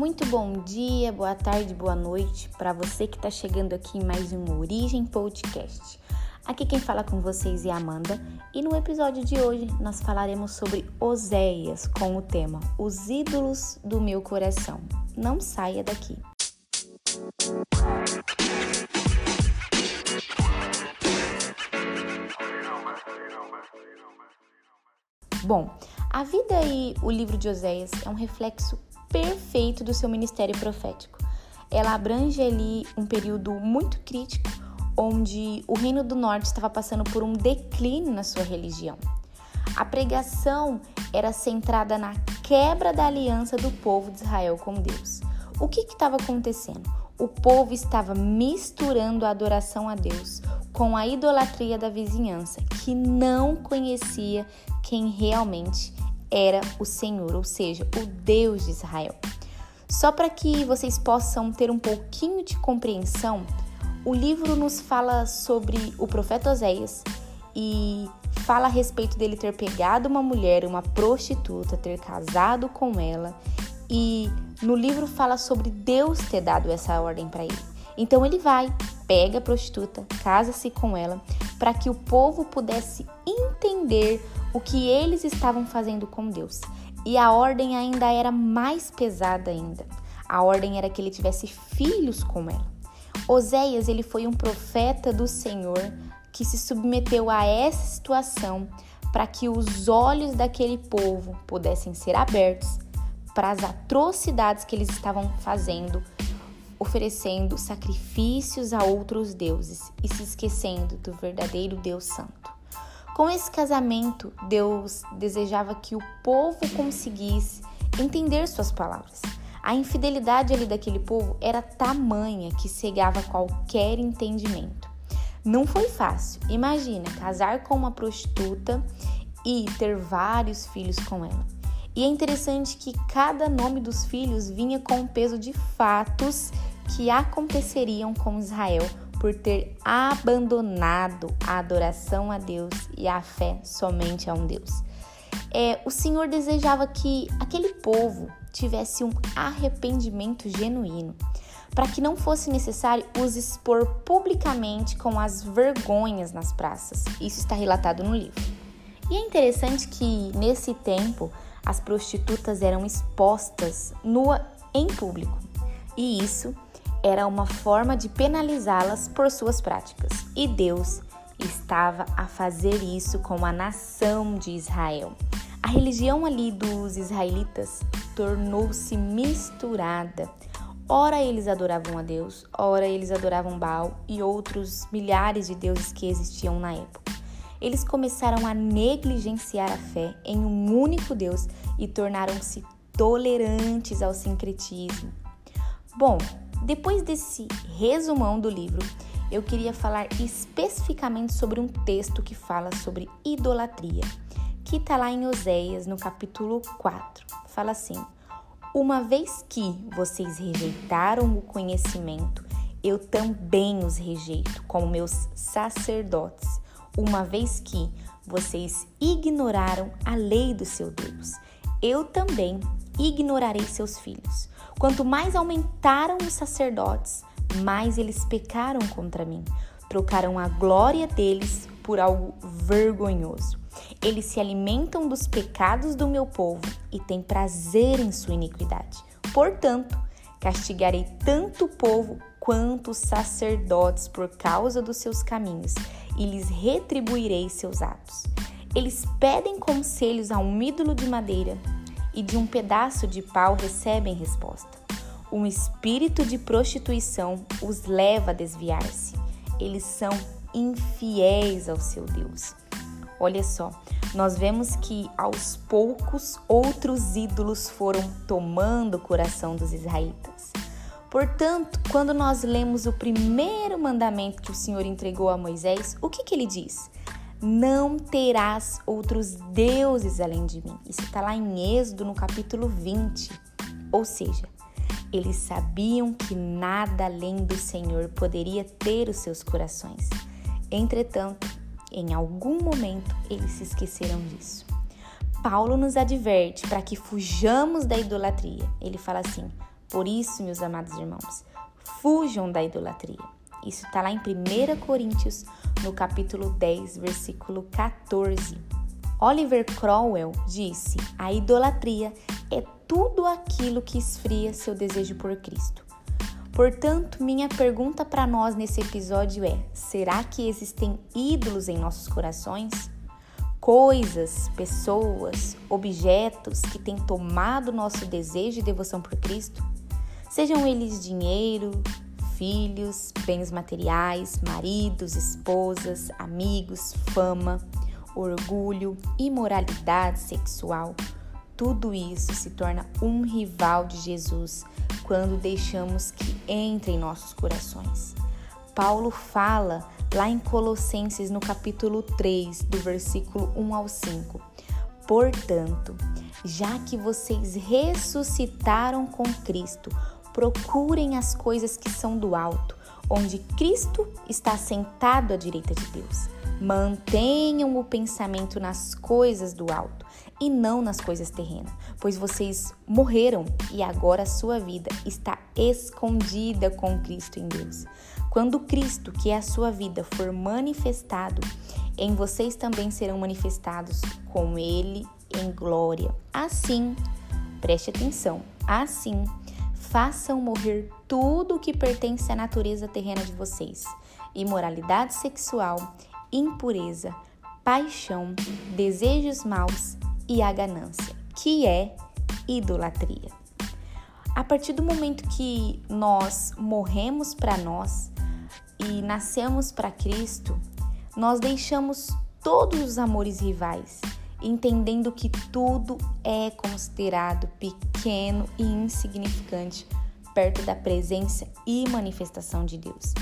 Muito bom dia, boa tarde, boa noite para você que está chegando aqui em mais um Origem Podcast. Aqui quem fala com vocês é Amanda e no episódio de hoje nós falaremos sobre Oséias com o tema Os ídolos do meu coração. Não saia daqui. Bom, a vida e o livro de Oséias é um reflexo perfeito do seu ministério profético. Ela abrange ali um período muito crítico onde o Reino do Norte estava passando por um declínio na sua religião. A pregação era centrada na quebra da aliança do povo de Israel com Deus. O que estava acontecendo? O povo estava misturando a adoração a Deus com a idolatria da vizinhança, que não conhecia quem realmente era o Senhor, ou seja, o Deus de Israel. Só para que vocês possam ter um pouquinho de compreensão, o livro nos fala sobre o profeta Oséias e fala a respeito dele ter pegado uma mulher, uma prostituta, ter casado com ela e no livro fala sobre Deus ter dado essa ordem para ele. Então ele vai, pega a prostituta, casa-se com ela, para que o povo pudesse entender o que eles estavam fazendo com Deus. E a ordem ainda era mais pesada ainda. A ordem era que ele tivesse filhos com ela. Oséias, ele foi um profeta do Senhor que se submeteu a essa situação para que os olhos daquele povo pudessem ser abertos para as atrocidades que eles estavam fazendo, oferecendo sacrifícios a outros deuses e se esquecendo do verdadeiro Deus Santo. Com esse casamento, Deus desejava que o povo conseguisse entender suas palavras. A infidelidade ali daquele povo era tamanha que cegava qualquer entendimento. Não foi fácil. Imagina casar com uma prostituta e ter vários filhos com ela. E é interessante que cada nome dos filhos vinha com o peso de fatos que aconteceriam com Israel por ter abandonado a adoração a Deus e a fé somente a um Deus. É, o Senhor desejava que aquele povo tivesse um arrependimento genuíno, para que não fosse necessário os expor publicamente com as vergonhas nas praças. Isso está relatado no livro. E é interessante que nesse tempo as prostitutas eram expostas nua em público, e isso era uma forma de penalizá-las por suas práticas. E Deus estava a fazer isso com a nação de Israel. A religião ali dos israelitas tornou-se misturada. Ora eles adoravam a Deus, ora eles adoravam Baal e outros milhares de deuses que existiam na época. Eles começaram a negligenciar a fé em um único Deus e tornaram-se tolerantes ao sincretismo. Bom, depois desse resumão do livro, eu queria falar especificamente sobre um texto que fala sobre idolatria, que está lá em Oséias, no capítulo 4. Fala assim: Uma vez que vocês rejeitaram o conhecimento, eu também os rejeito como meus sacerdotes, uma vez que vocês ignoraram a lei do seu Deus. Eu também ignorarei seus filhos. Quanto mais aumentaram os sacerdotes, mais eles pecaram contra mim. Trocaram a glória deles por algo vergonhoso. Eles se alimentam dos pecados do meu povo e têm prazer em sua iniquidade. Portanto, castigarei tanto o povo quanto os sacerdotes por causa dos seus caminhos e lhes retribuirei seus atos. Eles pedem conselhos a um ídolo de madeira e de um pedaço de pau recebem resposta. Um espírito de prostituição os leva a desviar-se. Eles são infiéis ao seu Deus. Olha só, nós vemos que aos poucos outros ídolos foram tomando o coração dos israelitas. Portanto, quando nós lemos o primeiro mandamento que o Senhor entregou a Moisés, o que, que ele diz? Não terás outros deuses além de mim. Isso está lá em Êxodo, no capítulo 20. Ou seja, eles sabiam que nada além do Senhor poderia ter os seus corações. Entretanto, em algum momento eles se esqueceram disso. Paulo nos adverte para que fujamos da idolatria. Ele fala assim: Por isso, meus amados irmãos, fujam da idolatria. Isso está lá em 1 Coríntios, no capítulo 10, versículo 14. Oliver Cromwell disse: a idolatria é tudo aquilo que esfria seu desejo por Cristo. Portanto, minha pergunta para nós nesse episódio é: será que existem ídolos em nossos corações? Coisas, pessoas, objetos que têm tomado nosso desejo e devoção por Cristo? Sejam eles dinheiro, filhos, bens materiais, maridos, esposas, amigos, fama, orgulho, imoralidade sexual. Tudo isso se torna um rival de Jesus quando deixamos que entre em nossos corações. Paulo fala lá em Colossenses, no capítulo 3, do versículo 1 ao 5. Portanto, já que vocês ressuscitaram com Cristo, procurem as coisas que são do alto, onde Cristo está sentado à direita de Deus. Mantenham o pensamento nas coisas do alto e não nas coisas terrenas, pois vocês morreram e agora a sua vida está escondida com Cristo em Deus. Quando Cristo, que é a sua vida, for manifestado, em vocês também serão manifestados com Ele em glória. Assim, preste atenção, assim façam morrer tudo o que pertence à natureza terrena de vocês: imoralidade sexual, impureza, paixão, desejos maus e a ganância, que é idolatria. A partir do momento que nós morremos para nós e nascemos para Cristo, nós deixamos todos os amores rivais entendendo que tudo é considerado pequeno e insignificante perto da presença e manifestação de Deus.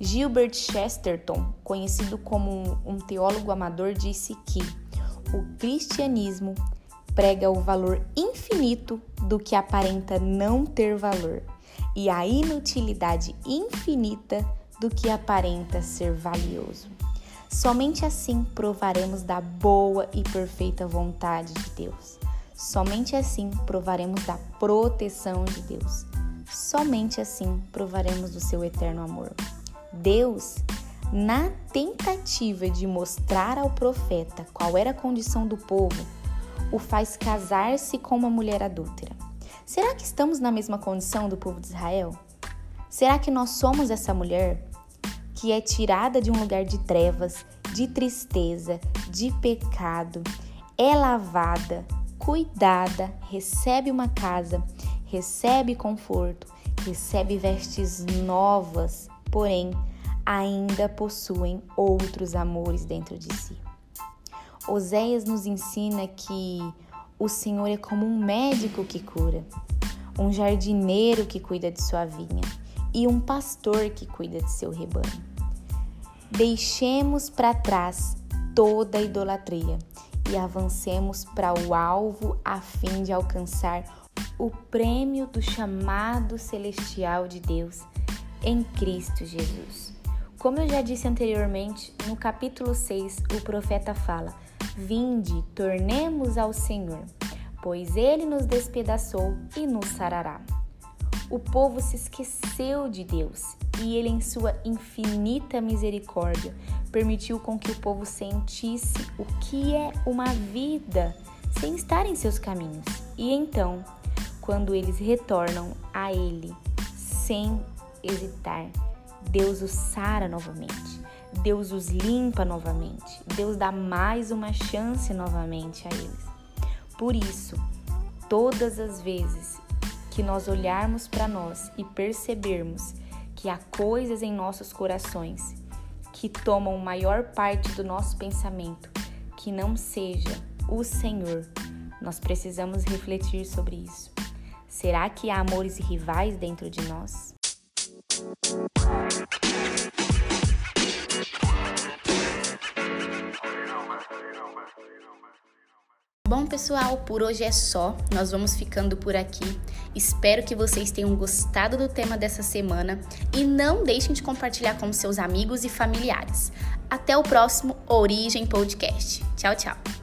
Gilbert Chesterton, conhecido como um teólogo amador, disse que o cristianismo prega o valor infinito do que aparenta não ter valor e a inutilidade infinita do que aparenta ser valioso. Somente assim provaremos da boa e perfeita vontade de Deus. Somente assim provaremos da proteção de Deus. Somente assim provaremos do seu eterno amor. Deus, na tentativa de mostrar ao profeta qual era a condição do povo, o faz casar-se com uma mulher adúltera. Será que estamos na mesma condição do povo de Israel? Será que nós somos essa mulher? Que é tirada de um lugar de trevas, de tristeza, de pecado, é lavada, cuidada, recebe uma casa, recebe conforto, recebe vestes novas, porém ainda possuem outros amores dentro de si. Oséias nos ensina que o Senhor é como um médico que cura, um jardineiro que cuida de sua vinha e um pastor que cuida de seu rebanho. Deixemos para trás toda idolatria e avancemos para o alvo a fim de alcançar o prêmio do chamado celestial de Deus em Cristo Jesus. Como eu já disse anteriormente, no capítulo 6, o profeta fala: Vinde, tornemos ao Senhor, pois ele nos despedaçou e nos sarará. O povo se esqueceu de Deus e ele, em sua infinita misericórdia, permitiu com que o povo sentisse o que é uma vida sem estar em seus caminhos. E então, quando eles retornam a Ele sem hesitar, Deus os sara novamente. Deus os limpa novamente. Deus dá mais uma chance novamente a eles. Por isso, todas as vezes que nós olharmos para nós e percebermos que há coisas em nossos corações que tomam maior parte do nosso pensamento que não seja o Senhor, nós precisamos refletir sobre isso. Será que há amores rivais dentro de nós? Bom, pessoal, por hoje é só. Nós vamos ficando por aqui. Espero que vocês tenham gostado do tema dessa semana e não deixem de compartilhar com seus amigos e familiares. Até o próximo Origem Podcast. Tchau, tchau.